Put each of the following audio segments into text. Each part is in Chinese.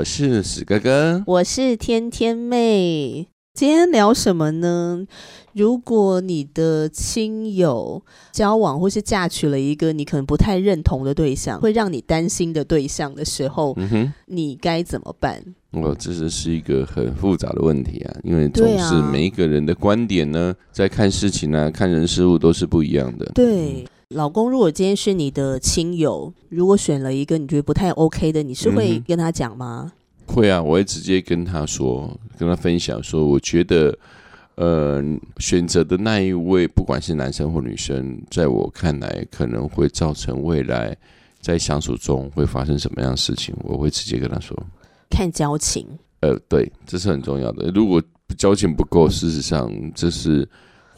我是史哥哥，我是天天妹。今天聊什么呢？如果你的亲友交往或是嫁娶了一个你可能不太认同的对象，会让你担心的对象的时候，你该怎么办？我，这是是一个很复杂的问题啊，因为总是每一个人的观点呢，在看事情啊、看人事物都是不一样的。对，老公，如果今天是你的亲友，如果选了一个你觉得不太 OK 的，你是会跟他讲吗？嗯，会啊，我会直接跟他说，跟他分享说，我觉得。呃，选择的那一位，不管是男生或女生，在我看来，可能会造成未来在相处中会发生什么样的事情，我会直接跟他说。看交情。呃，对，这是很重要的。如果交情不够，事实上这是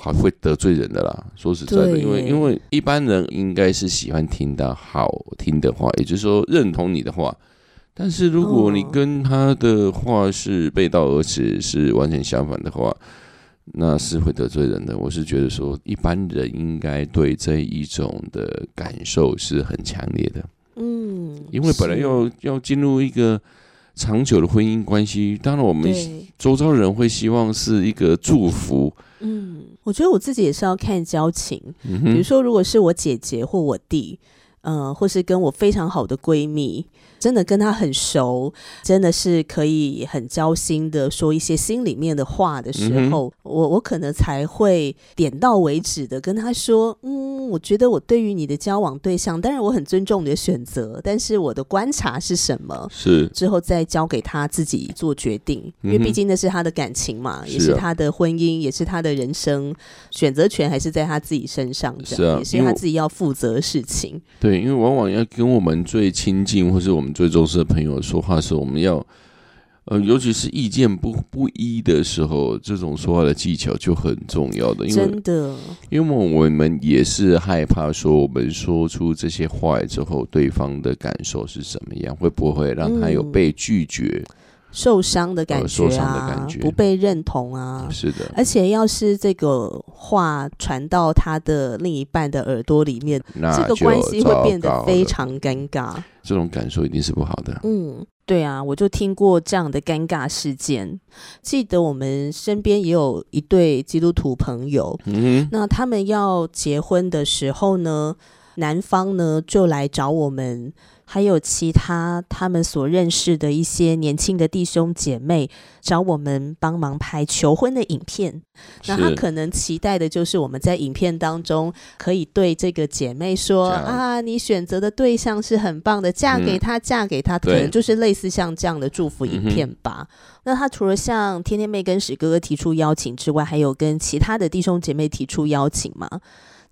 还会得罪人的啦。说实在的，因为因为一般人应该是喜欢听到好听的话，也就是说认同你的话。但是如果你跟他的话是背道而驰，是完全相反的话。那是会得罪人的。我是觉得说，一般人应该对这一种的感受是很强烈的。嗯，因为本来要要进入一个长久的婚姻关系，当然我们周遭人会希望是一个祝福。嗯，我觉得我自己也是要看交情。比如说，如果是我姐姐或我弟，嗯、呃，或是跟我非常好的闺蜜。真的跟她很熟，真的是可以很交心的说一些心里面的话的时候，嗯、我我可能才会点到为止的跟她说，嗯，我觉得我对于你的交往对象，当然我很尊重你的选择，但是我的观察是什么？是之后再交给他自己做决定，因为毕竟那是他的感情嘛，也是他的婚姻，也是他的人生，选择权还是在他自己身上，这样是啊，也是他自己要负责的事情。对，因为往往要跟我们最亲近，或是我们。最重视的朋友说话的时候，我们要，呃，尤其是意见不不一的时候，这种说话的技巧就很重要的。因为真的，因为我们也是害怕说，我们说出这些话之后，对方的感受是什么样，会不会让他有被拒绝？嗯受伤的感觉啊，不被认同啊，是的。而且要是这个话传到他的另一半的耳朵里面，这个关系会变得非常尴尬。这种感受一定是不好的。嗯，对啊，我就听过这样的尴尬事件。记得我们身边也有一对基督徒朋友，嗯，那他们要结婚的时候呢，男方呢就来找我们。还有其他他们所认识的一些年轻的弟兄姐妹找我们帮忙拍求婚的影片，那他可能期待的就是我们在影片当中可以对这个姐妹说啊，你选择的对象是很棒的，嫁给他，嫁给他，可能就是类似像这样的祝福影片吧。那他除了向天天妹跟史哥哥提出邀请之外，还有跟其他的弟兄姐妹提出邀请吗？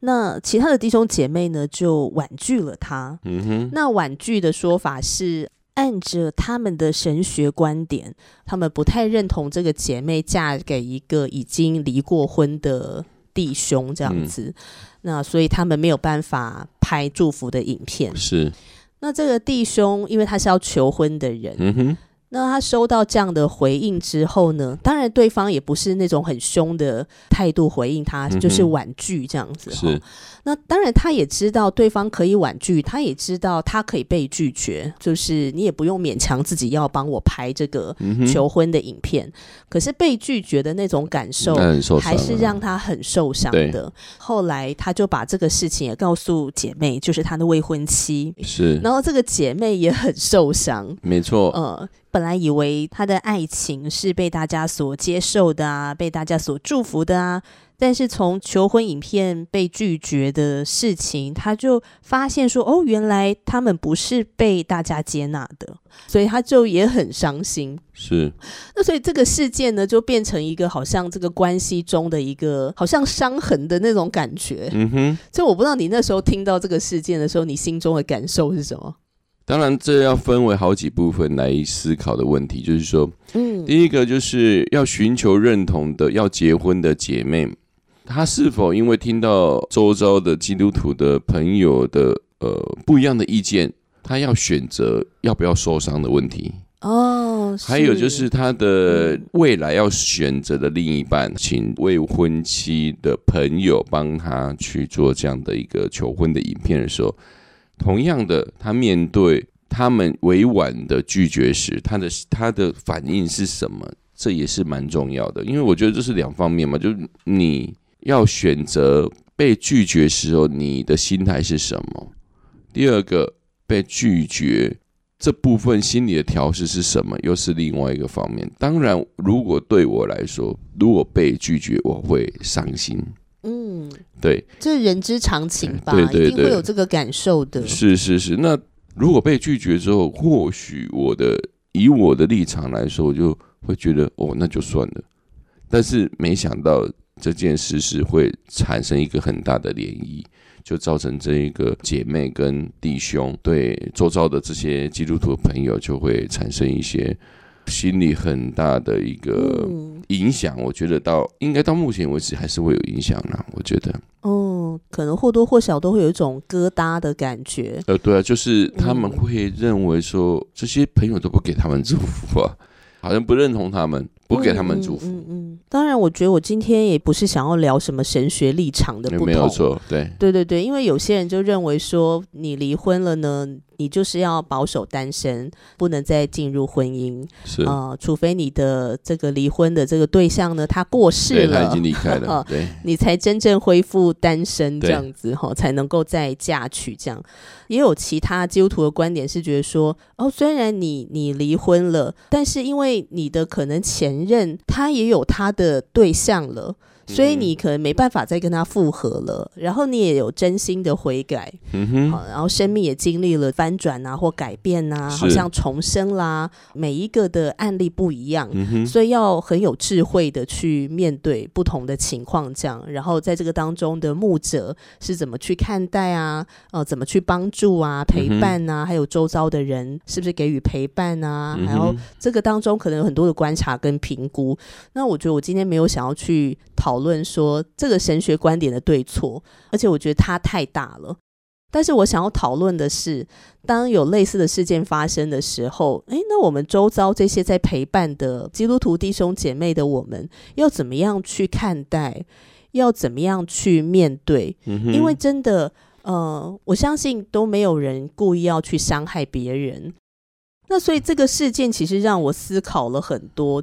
那其他的弟兄姐妹呢，就婉拒了他。嗯哼。那婉拒的说法是按着他们的神学观点，他们不太认同这个姐妹嫁给一个已经离过婚的弟兄这样子。嗯。那所以他们没有办法拍祝福的影片。是。那这个弟兄，因为他是要求婚的人。嗯哼。那他收到这样的回应之后呢，当然对方也不是那种很凶的态度回应他，嗯、就是婉拒这样子。是。那当然他也知道对方可以婉拒，他也知道他可以被拒绝，就是你也不用勉强自己要帮我拍这个求婚的影片。嗯、可是被拒绝的那种感受，还是让他很受伤的。后来他就把这个事情也告诉姐妹，就是他的未婚妻。是。然后这个姐妹也很受伤。没错。嗯。本来以为他的爱情是被大家所接受的啊，被大家所祝福的啊，但是从求婚影片被拒绝的事情，他就发现说，哦，原来他们不是被大家接纳的，所以他就也很伤心。是，那所以这个事件呢，就变成一个好像这个关系中的一个好像伤痕的那种感觉。嗯哼，所以我不知道你那时候听到这个事件的时候，你心中的感受是什么？当然，这要分为好几部分来思考的问题，就是说，嗯，第一个就是要寻求认同的要结婚的姐妹。她是否因为听到周遭的基督徒的朋友的呃不一样的意见，她要选择要不要受伤的问题？哦，还有就是她的未来要选择的另一半，请未婚妻的朋友帮他去做这样的一个求婚的影片的时候，同样的，他面对他们委婉的拒绝时，他的他的反应是什么？这也是蛮重要的，因为我觉得这是两方面嘛，就是你。要选择被拒绝时候，你的心态是什么？第二个，被拒绝这部分心理的调试是什么？又是另外一个方面。当然，如果对我来说，如果被拒绝，我会伤心。嗯，对，这是人之常情吧？对对对，一定会有这个感受的。是是是。那如果被拒绝之后，或许我的以我的立场来说，我就会觉得哦，那就算了。但是没想到。这件事是会产生一个很大的涟漪，就造成这一个姐妹跟弟兄对周遭的这些基督徒的朋友就会产生一些心理很大的一个影响。我觉得到应该到目前为止还是会有影响啦。我觉得，哦，可能或多或少都会有一种疙瘩的感觉。呃，对啊，就是他们会认为说这些朋友都不给他们祝福啊，好像不认同他们。不给他们祝福。嗯嗯，嗯，当然，我觉得我今天也不是想要聊什么神学立场的不同。没有错，对，对对对，因为有些人就认为说，你离婚了呢。你就是要保守单身，不能再进入婚姻，是啊、呃，除非你的这个离婚的这个对象呢，他过世了，他已经离开了，对，你才真正恢复单身这样子哈，才能够再嫁娶这样。也有其他基督徒的观点是觉得说，哦，虽然你你离婚了，但是因为你的可能前任他也有他的对象了。所以你可能没办法再跟他复合了，然后你也有真心的悔改，嗯哼，好，然后生命也经历了翻转啊或改变啊，好像重生啦，每一个的案例不一样，所以要很有智慧的去面对不同的情况，这样，然后在这个当中的牧者是怎么去看待啊，呃，怎么去帮助啊，陪伴啊，还有周遭的人是不是给予陪伴啊，然后这个当中可能有很多的观察跟评估。那我觉得我今天没有想要去讨。讨论说这个神学观点的对错，而且我觉得它太大了。但是我想要讨论的是，当有类似的事件发生的时候，诶，那我们周遭这些在陪伴的基督徒弟兄姐妹的我们，要怎么样去看待？要怎么样去面对？嗯、因为真的，呃，我相信都没有人故意要去伤害别人。那所以这个事件其实让我思考了很多。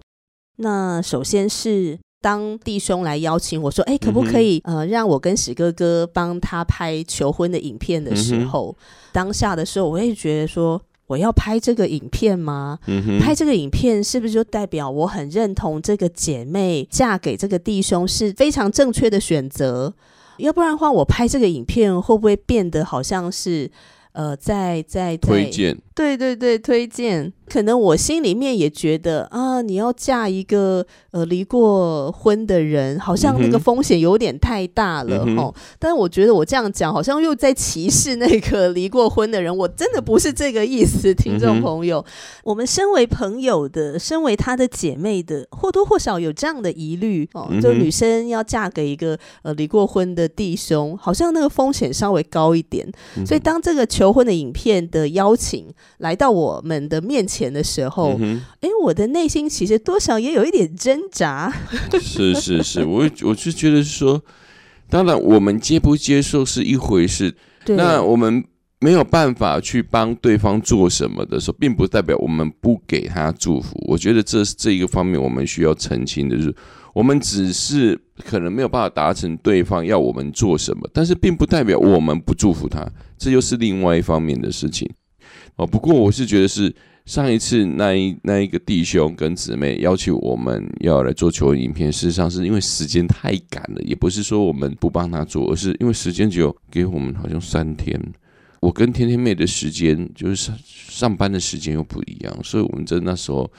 那首先是。当弟兄来邀请我说：“哎，可不可以呃，让我跟史哥哥帮他拍求婚的影片的时候，嗯、当下的时候，我会觉得说，我要拍这个影片吗？嗯、拍这个影片是不是就代表我很认同这个姐妹嫁给这个弟兄是非常正确的选择？要不然的话，我拍这个影片会不会变得好像是呃，在在推荐？对对对，推荐。”可能我心里面也觉得啊，你要嫁一个呃离过婚的人，好像那个风险有点太大了、嗯、哦。但是我觉得我这样讲，好像又在歧视那个离过婚的人。我真的不是这个意思，听众朋友。嗯、我们身为朋友的，身为他的姐妹的，或多或少有这样的疑虑哦。就女生要嫁给一个呃离过婚的弟兄，好像那个风险稍微高一点。嗯、所以当这个求婚的影片的邀请来到我们的面前。的时候，哎、嗯欸，我的内心其实多少也有一点挣扎。是是是，我我就觉得说，当然我们接不接受是一回事，那我们没有办法去帮对方做什么的时候，并不代表我们不给他祝福。我觉得这是这一个方面我们需要澄清的，就是我们只是可能没有办法达成对方要我们做什么，但是并不代表我们不祝福他，这又是另外一方面的事情。哦，不过我是觉得是。上一次那一那一个弟兄跟姊妹要求我们要来做求婚影片，事实上是因为时间太赶了，也不是说我们不帮他做，而是因为时间只有给我们好像三天。我跟天天妹的时间就是上上班的时间又不一样，所以我们在那时候。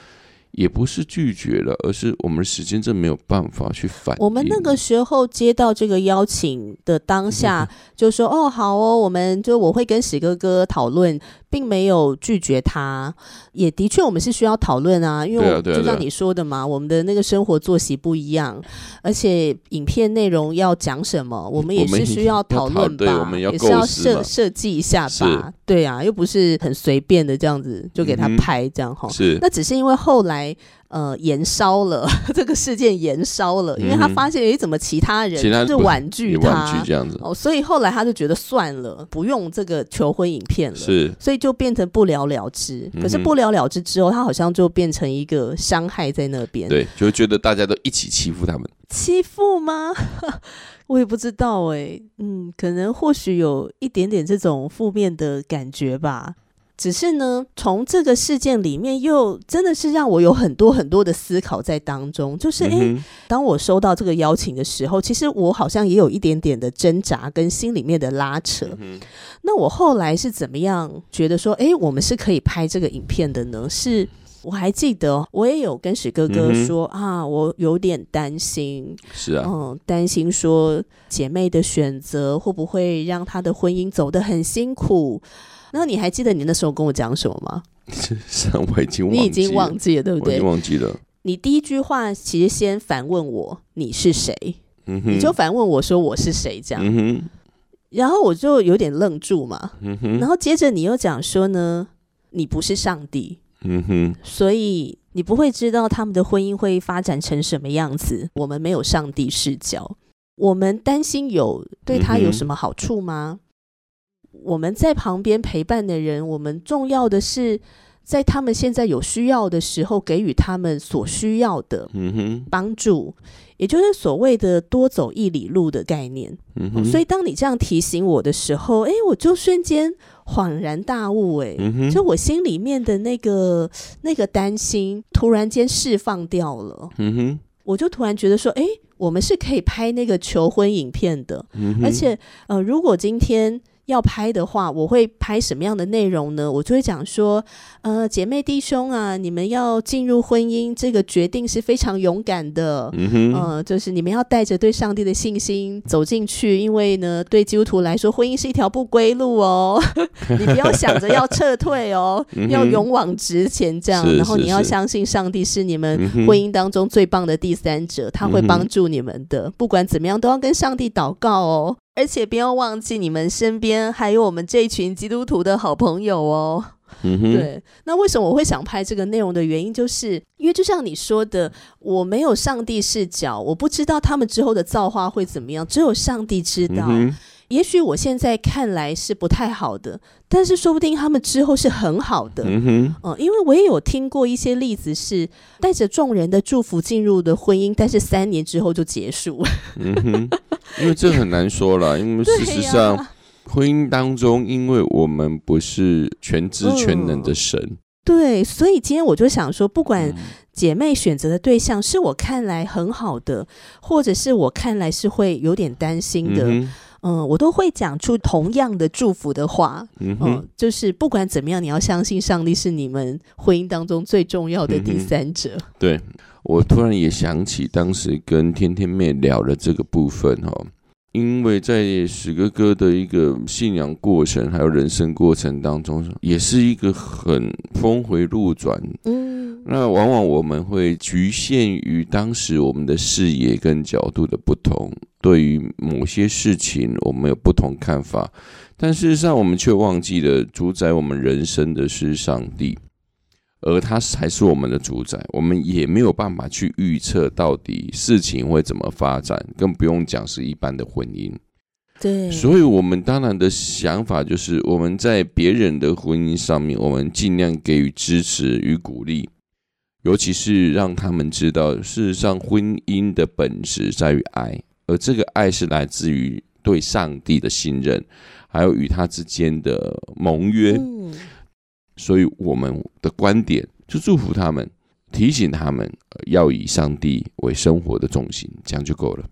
也不是拒绝了，而是我们的时间真没有办法去反应。我们那个时候接到这个邀请的当下，就说：“哦，好哦，我们就我会跟史哥哥讨论。”并没有拒绝他，也的确我们是需要讨论啊，因为就像你说的嘛，我们的那个生活作息不一样，而且影片内容要讲什么，我们也是需要讨论吧，也是要设设计一下吧，对啊，又不是很随便的这样子就给他拍这样哈，是，那只是因为后来。呃，延烧了 这个事件，延烧了，因为他发现，诶，怎么其他人是婉拒他这样子哦，所以后来他就觉得算了，不用这个求婚影片了，是，所以就变成不了了之。可是不了了之之后，他好像就变成一个伤害在那边，对，就觉得大家都一起欺负他们，欺负吗？我也不知道诶，嗯，可能或许有一点点这种负面的感觉吧。只是呢，从这个事件里面，又真的是让我有很多很多的思考在当中。就是，诶、欸，当我收到这个邀请的时候，其实我好像也有一点点的挣扎跟心里面的拉扯。那我后来是怎么样觉得说，诶、欸，我们是可以拍这个影片的呢？是我还记得，我也有跟史哥哥说啊，我有点担心，是啊，嗯，担心说姐妹的选择会不会让她的婚姻走得很辛苦。那你还记得你那时候跟我讲什么吗？是我已经忘记了，你已经忘记了，对不对？我已经忘记了。你第一句话其实先反问我你是谁？嗯，你就反问我说我是谁？这样，嗯，然后我就有点愣住嘛，嗯，然后接着你又讲说呢，你不是上帝，嗯哼，所以你不会知道他们的婚姻会发展成什么样子。我们没有上帝视角，我们担心有对他有什么好处吗？我们在旁边陪伴的人，我们重要的是在他们现在有需要的时候，给予他们所需要的帮助，也就是所谓的多走一里路的概念。所以，当你这样提醒我的时候，哎，我就瞬间恍然大悟，哎，就我心里面的那个那个担心，突然间释放掉了。我就突然觉得说，哎，我们是可以拍那个求婚影片的，而且，呃，如果今天。要拍的话，我会拍什么样的内容呢？我就会讲说，呃，姐妹弟兄啊，你们要进入婚姻，这个决定是非常勇敢的。嗯哼，呃，就是你们要带着对上帝的信心走进去，因为呢，对基督徒来说，婚姻是一条不归路哦。你不要想着要撤退哦，要勇往直前这样。然后你要相信上帝是你们婚姻当中最棒的第三者，他会帮助你们的。不管怎么样，都要跟上帝祷告哦。而且不要忘记，你们身边还有我们这一群基督徒的好朋友哦。嗯哼，对。那为什么我会想拍这个内容的原因，就是因为就像你说的，我没有上帝视角，我不知道他们之后的造化会怎么样，只有上帝知道。嗯也许我现在看来是不太好的，但是说不定他们之后是很好的。嗯哼，嗯，因为我也有听过一些例子，是带着众人的祝福进入的婚姻，但是三年之后就结束。嗯哼，因为这很难说了，因为事实上，啊、婚姻当中，因为我们不是全知全能的神，嗯，对，所以今天我就想说，不管姐妹选择的对象是我看来很好的，或者是我看来是会有点担心的。嗯嗯，我都会讲出同样的祝福的话。嗯，嗯，就是不管怎么样，你要相信上帝是你们婚姻当中最重要的第三者。嗯、对，我突然也想起当时跟天天妹聊的这个部分哈，因为在史哥哥的一个信仰过程还有人生过程当中，也是一个很峰回路转。嗯，那往往我们会局限于当时我们的视野跟角度的不同。对于某些事情，我们有不同看法，但事实上，我们却忘记了主宰我们人生的是上帝，而他才是我们的主宰。我们也没有办法去预测到底事情会怎么发展，更不用讲是一般的婚姻。对，所以，我们当然的想法就是，我们在别人的婚姻上面，我们尽量给予支持与鼓励，尤其是让他们知道，事实上，婚姻的本质在于爱。而这个爱是来自于对上帝的信任，还有与他之间的盟约。所以我们的观点就祝福他们，提醒他们要以上帝为生活的重心，这样就够了。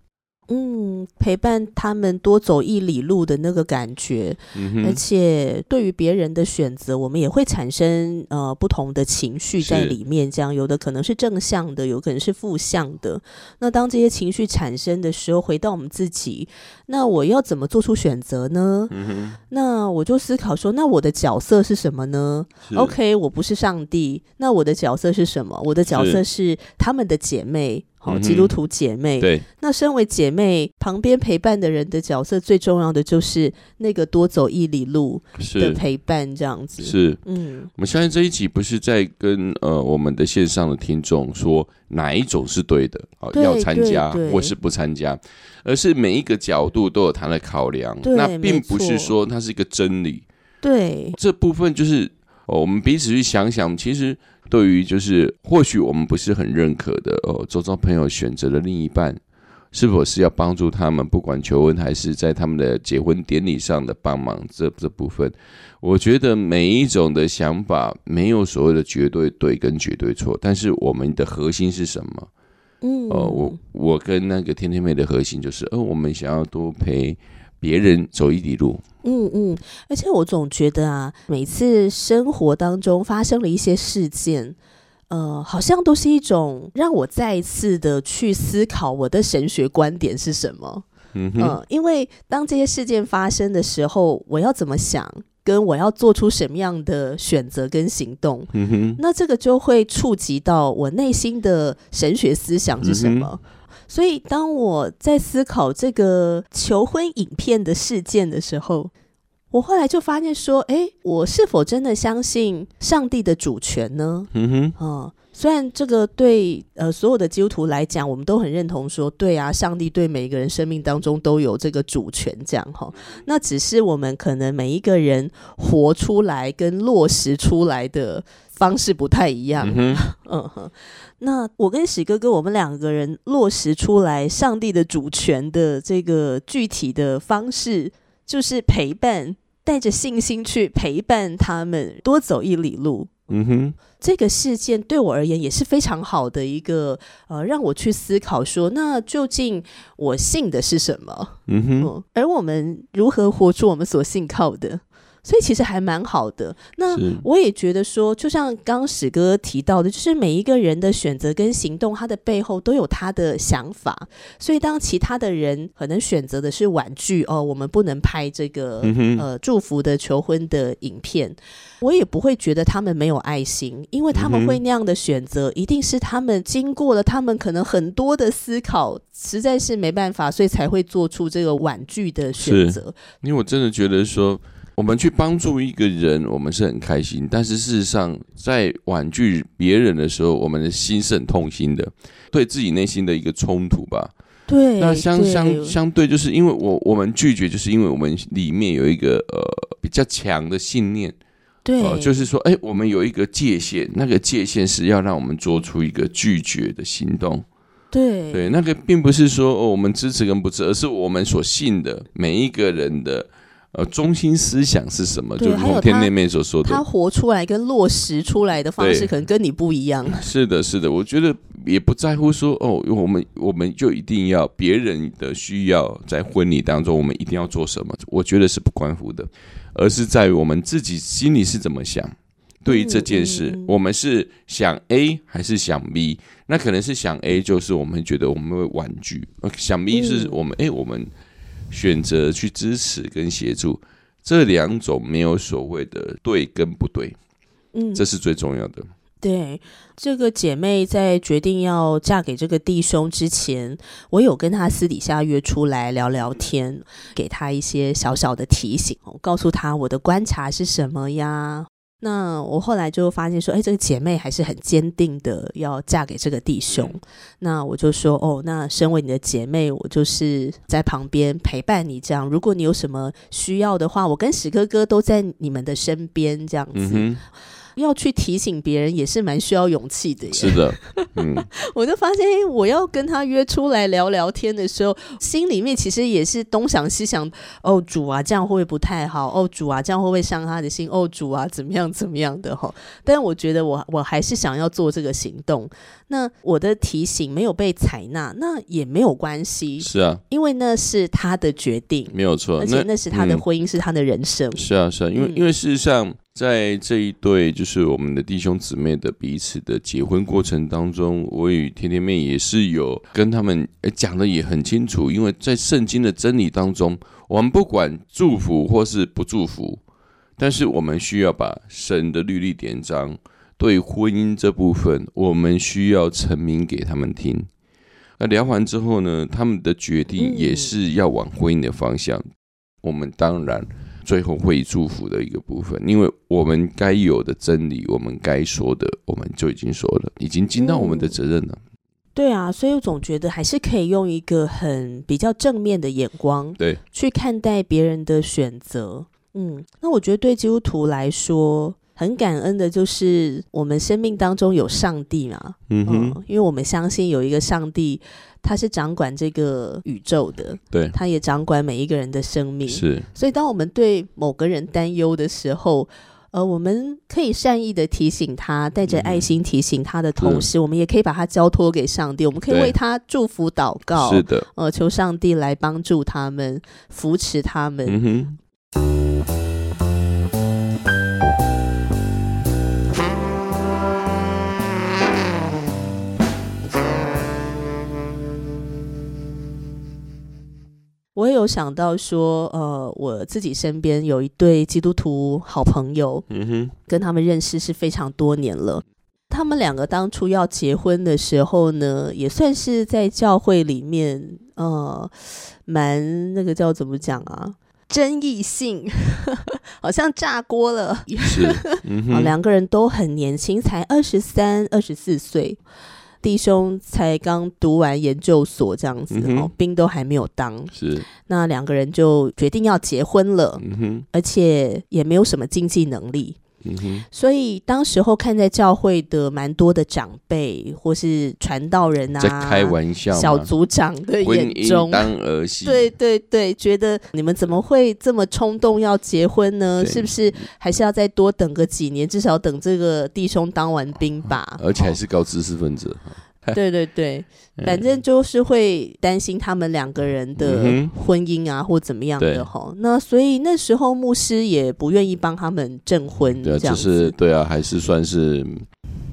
嗯，陪伴他们多走一里路的那个感觉，嗯、而且对于别人的选择，我们也会产生呃不同的情绪在里面。这样有的可能是正向的，有可能是负向的。那当这些情绪产生的时候，回到我们自己，那我要怎么做出选择呢？嗯、那我就思考说，那我的角色是什么呢？OK，我不是上帝，那我的角色是什么？我的角色是他们的姐妹。好，基督徒姐妹。对，那身为姐妹旁边陪伴的人的角色，最重要的就是那个多走一里路的陪伴，这样子。是，嗯，我们相信这一集不是在跟呃我们的线上的听众说哪一种是对的，好要参加或是不参加，而是每一个角度都有它的考量。那并不是说它是一个真理。对，这部分就是我们彼此去想想，其实。对于就是或许我们不是很认可的哦，周遭朋友选择的另一半，是否是要帮助他们，不管求婚还是在他们的结婚典礼上的帮忙，这这部分，我觉得每一种的想法没有所谓的绝对对跟绝对错，但是我们的核心是什么？嗯，哦，我我跟那个天天妹的核心就是，哦，我们想要多陪别人走一里路。嗯嗯，而且我总觉得啊，每次生活当中发生了一些事件，呃，好像都是一种让我再一次的去思考我的神学观点是什么。嗯，呃，因为当这些事件发生的时候，我要怎么想，跟我要做出什么样的选择跟行动，嗯哼，那这个就会触及到我内心的神学思想是什么。嗯所以，当我在思考这个求婚影片的事件的时候，我后来就发现说：“诶，我是否真的相信上帝的主权呢？”嗯哼，嗯，虽然这个对呃所有的基督徒来讲，我们都很认同说，对啊，上帝对每一个人生命当中都有这个主权，这样哈。那只是我们可能每一个人活出来跟落实出来的方式不太一样。嗯哼。那我跟喜哥哥，我们两个人落实出来上帝的主权的这个具体的方式，就是陪伴，带着信心去陪伴他们多走一里路。嗯哼，这个事件对我而言也是非常好的一个呃，让我去思考说，那究竟我信的是什么？嗯哼，嗯，而我们如何活出我们所信靠的？所以其实还蛮好的。那我也觉得说，就像刚刚史哥提到的，就是每一个人的选择跟行动，他的背后都有他的想法。所以当其他的人可能选择的是婉拒哦，我们不能拍这个、嗯、呃祝福的求婚的影片，我也不会觉得他们没有爱心，因为他们会那样的选择，一定是他们经过了他们可能很多的思考，实在是没办法，所以才会做出这个婉拒的选择。因为我真的觉得说。我们去帮助一个人，我们是很开心。但是事实上，在婉拒别人的时候，我们的心是很痛心的，对自己内心的一个冲突吧。对，那相相相对，就是因为我我们拒绝，就是因为我们里面有一个呃比较强的信念。对，呃，就是说，哎，我们有一个界限，那个界限是要让我们做出一个拒绝的行动。对，对，那个并不是说，哦，我们支持跟不支持，而是我们所信的每一个人的。呃，中心思想是什么？就如天天妹所说的，他活出来跟落实出来的方式，可能跟你不一样。是的，是的，我觉得也不在乎说哦，我们我们就一定要别人的需要在婚礼当中，我们一定要做什么？我觉得是不关乎的，而是在于我们自己心里是怎么想。对于这件事，我们是想 A 还是想 B？那可能是想 A，就是我们觉得我们会婉拒；想 B 是我们哎、嗯，我们。选择去支持跟协助，这两种没有所谓的对跟不对，嗯，这是最重要的。对，这个姐妹在决定要嫁给这个弟兄之前，我有跟她私底下约出来聊聊天，给她一些小小的提醒，我告诉她我的观察是什么呀。那我后来就发现说，哎，这个姐妹还是很坚定的要嫁给这个弟兄。那我就说，哦，那身为你的姐妹，我就是在旁边陪伴你这样。如果你有什么需要的话，我跟史哥哥都在你们的身边这样子。嗯要去提醒别人也是蛮需要勇气的耶。是的，嗯，我就发现，我要跟他约出来聊聊天的时候，心里面其实也是东想西想。哦，主啊，这样会不会不太好？哦，主啊，这样会不会伤他的心？哦，主啊，怎么样怎么样的哈？但我觉得我我还是想要做这个行动。那我的提醒没有被采纳，那也没有关系。是啊，因为那是他的决定，没有错。而且那是他的婚姻，嗯、是他的人生。是啊，是啊，因为、嗯、因为事实上。在这一对就是我们的弟兄姊妹的彼此的结婚过程当中，我与甜甜妹也是有跟他们讲的也很清楚，因为在圣经的真理当中，我们不管祝福或是不祝福，但是我们需要把神的律例典章对婚姻这部分，我们需要陈明给他们听。那聊完之后呢，他们的决定也是要往婚姻的方向，我们当然。最后会祝福的一个部分，因为我们该有的真理，我们该说的，我们就已经说了，已经尽到我们的责任了。嗯。对啊，所以我总觉得还是可以用一个很比较正面的眼光，对，去看待别人的选择。嗯，那我觉得对基督徒来说，很感恩的就是我们生命当中有上帝嘛。嗯哼，嗯，因为我们相信有一个上帝。他是掌管这个宇宙的，对，他也掌管每一个人的生命，是。所以，当我们对某个人担忧的时候，呃，我们可以善意的提醒他，带着爱心提醒他的同时，嗯、我们也可以把他交托给上帝，我们可以为他祝福祷告，是的，呃，求上帝来帮助他们，扶持他们。嗯哼。有想到说，呃，我自己身边有一对基督徒好朋友，嗯哼，跟他们认识是非常多年了。他们两个当初要结婚的时候呢，也算是在教会里面，呃，蛮那个叫怎么讲啊，争议性，好像炸锅了。是，嗯，两个人都很年轻，才二十三、二十四岁。弟兄才刚读完研究所，这样子哦，嗯、兵都还没有当。是，那两个人就决定要结婚了，嗯哼，而且也没有什么经济能力。嗯，所以当时候看在教会的蛮多的长辈或是传道人啊，在开玩笑，小组长的眼中，当儿戏，对对对，觉得你们怎么会这么冲动要结婚呢？是不是还是要再多等个几年，至少等这个弟兄当完兵吧？而且还是高知识分子。哦 对对对，反正就是会担心他们两个人的婚姻啊，或怎么样的哈。那所以那时候牧师也不愿意帮他们证婚，这样子。就是对啊，还是算是。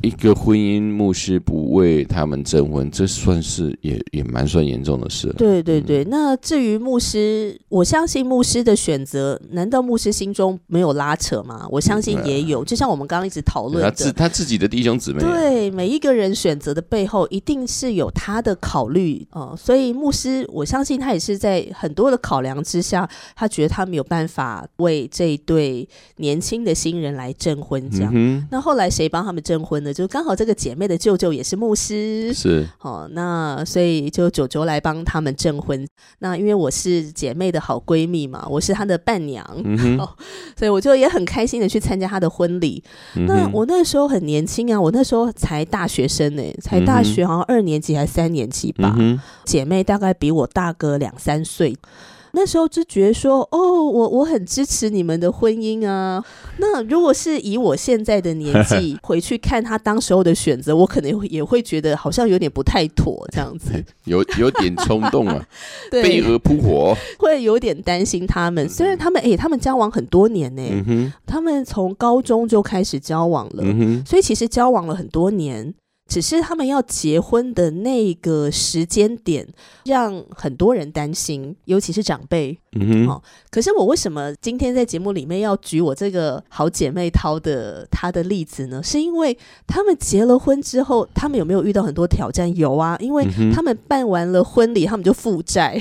一个婚姻牧师不为他们征婚，这算是也也蛮算严重的事。对对对，嗯、那至于牧师，我相信牧师的选择，难道牧师心中没有拉扯吗？我相信也有，嗯、就像我们刚刚一直讨论的，他自他自己的弟兄姊妹，对每一个人选择的背后，一定是有他的考虑哦、呃。所以牧师，我相信他也是在很多的考量之下，他觉得他没有办法为这一对年轻的新人来证婚。这样，嗯、那后来谁帮他们证婚呢？就刚好这个姐妹的舅舅也是牧师，是哦，那所以就九九来帮他们证婚。那因为我是姐妹的好闺蜜嘛，我是她的伴娘，嗯 哦，所以我就也很开心的去参加她的婚礼。嗯、那我那时候很年轻啊，我那时候才大学生呢，才大学好像二年级还是三年级吧。嗯、姐妹大概比我大个两三岁。那时候就觉得说，哦，我我很支持你们的婚姻啊。那如果是以我现在的年纪 回去看他当时候的选择，我可能也会觉得好像有点不太妥，这样子，有有点冲动啊，对，飞蛾扑火，会有点担心他们。虽然他们，哎，他们交往很多年呢，嗯，他们从高中就开始交往了，嗯，所以其实交往了很多年。只是他们要结婚的那个时间点，让很多人担心，尤其是长辈。嗯哼，哦，可是我为什么今天在节目里面要举我这个好姐妹涛的她的例子呢？是因为他们结了婚之后，他们有没有遇到很多挑战？有啊，因为他们办完了婚礼，他们就负债。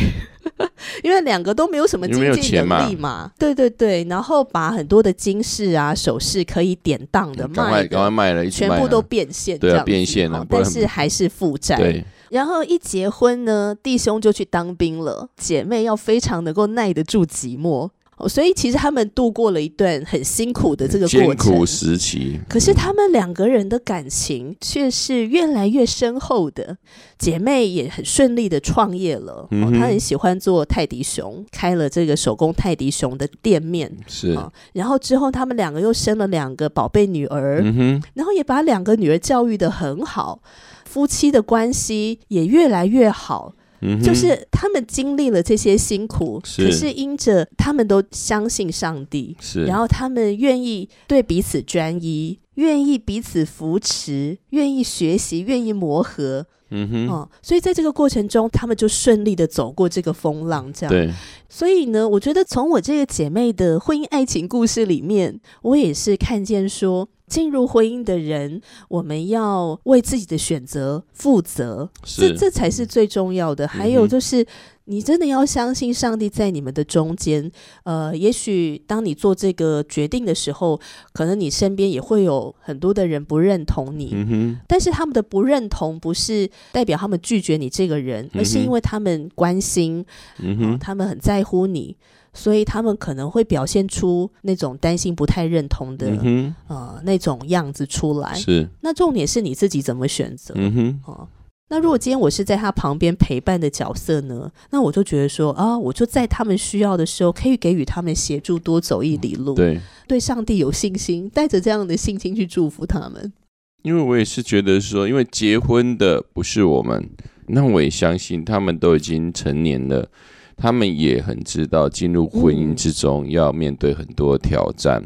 因为两个都没有什么经济能力嘛，对对对，然后把很多的金饰啊、首饰可以典当的卖，赶快卖了，全部都变现，对啊，变现了，但是还是负债。对，然后一结婚呢，弟兄就去当兵了，姐妹要非常能够耐得住寂寞。哦，所以其实他们度过了一段很辛苦的这个过程，艰苦时期。可是他们两个人的感情却是越来越深厚的。姐妹也很顺利的创业了，嗯、哦，她很喜欢做泰迪熊，开了这个手工泰迪熊的店面。是、哦，然后之后他们两个又生了两个宝贝女儿，嗯，然后也把两个女儿教育的很好，夫妻的关系也越来越好。就是他们经历了这些辛苦，是，可是因着他们都相信上帝，是，然后他们愿意对彼此专一，愿意彼此扶持，愿意学习，愿意磨合，嗯哼，哦，所以在这个过程中，他们就顺利的走过这个风浪，这样。对，所以呢，我觉得从我这个姐妹的婚姻爱情故事里面，我也是看见说。进入婚姻的人，我们要为自己的选择负责，这这才是最重要的。还有就是，你真的要相信上帝在你们的中间。呃，也许当你做这个决定的时候，可能你身边也会有很多的人不认同你，嗯，但是他们的不认同不是代表他们拒绝你这个人，而是因为他们关心，嗯，呃，他们很在乎你。所以他们可能会表现出那种担心、不太认同的、嗯、呃那种样子出来。是，那重点是你自己怎么选择。嗯哼，呃、那如果今天我是在他旁边陪伴的角色呢？那我就觉得说啊，我就在他们需要的时候，可以给予他们协助，多走一里路。对，对上帝有信心，带着这样的信心去祝福他们。因为我也是觉得说，因为结婚的不是我们，那我也相信他们都已经成年了。他们也很知道，进入婚姻之中要面对很多挑战。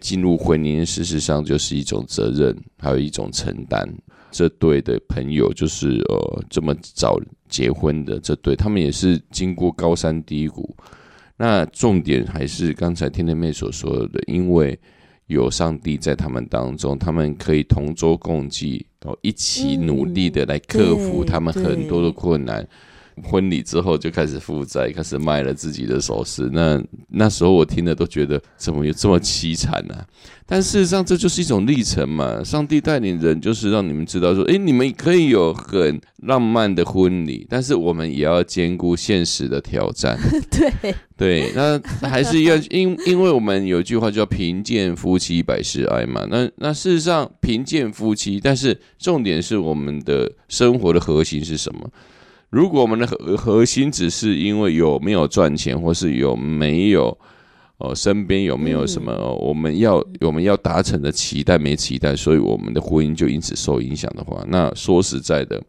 进入婚姻，事实上就是一种责任，还有一种承担。这对的朋友，就是呃这么早结婚的这对，他们也是经过高山低谷。那重点还是刚才天天妹所说的，因为有上帝在他们当中，他们可以同舟共济，然后一起努力的来克服他们很多的困难。婚礼之后就开始负债，开始卖了自己的首饰。那那时候我听了都觉得怎么有这么凄惨呢？但事实上这就是一种历程嘛。上帝带领人就是让你们知道说，诶，你们可以有很浪漫的婚礼，但是我们也要兼顾现实的挑战。对对，那还是要 因因为我们有一句话叫“贫贱夫妻百事哀”嘛。那那事实上贫贱夫妻，但是重点是我们的生活的核心是什么？如果我们的核核心只是因为有没有赚钱，或是有没有哦身边有没有什么我们要我们要达成的期待没期待，所以我们的婚姻就因此受影响的话，那说实在的，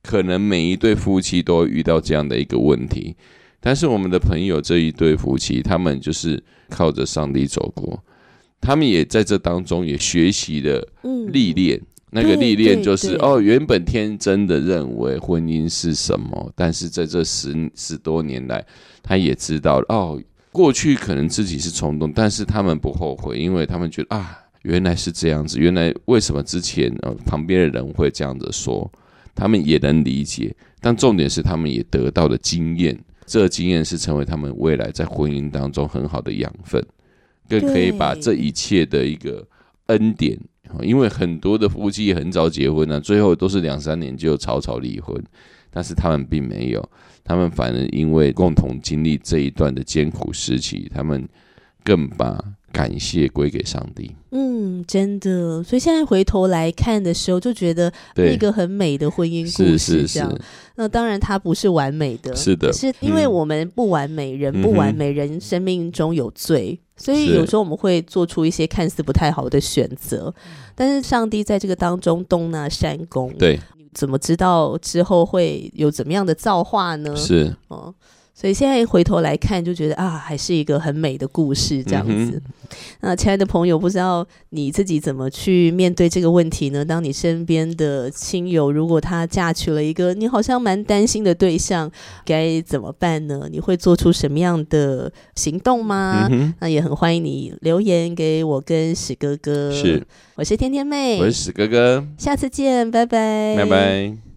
可能每一对夫妻都会遇到这样的一个问题。但是我们的朋友这一对夫妻，他们就是靠着上帝走过，他们也在这当中也学习了历练。那个历练就是哦，原本天真的认为婚姻是什么，但是在这十十多年来，他也知道哦，过去可能自己是冲动，但是他们不后悔，因为他们觉得啊，原来是这样子，原来为什么之前呃旁边的人会这样子说，他们也能理解，但重点是他们也得到了经验，这个经验是成为他们未来在婚姻当中很好的养分，更可以把这一切的一个恩典。因为很多的夫妻很早结婚呢、啊，最后都是两三年就草草离婚，但是他们并没有，他们反而因为共同经历这一段的艰苦时期，他们更把感谢归给上帝。嗯，真的，所以现在回头来看的时候，就觉得那个很美的婚姻故事这样。是是是。那当然，它不是完美的，是的，是因为我们不完美，嗯、人不完美，人生命中有罪。所以有时候我们会做出一些看似不太好的选择，但是上帝在这个当中东纳善工，对，你怎么知道之后会有怎么样的造化呢？是，哦。所以现在回头来看，就觉得啊，还是一个很美的故事这样子。嗯、那亲爱的朋友，不知道你自己怎么去面对这个问题呢？当你身边的亲友如果他嫁娶了一个你好像蛮担心的对象，该怎么办呢？你会做出什么样的行动吗？嗯、那也很欢迎你留言给我跟史哥哥。是，我是天天妹，我是史哥哥，下次见，拜拜，拜拜。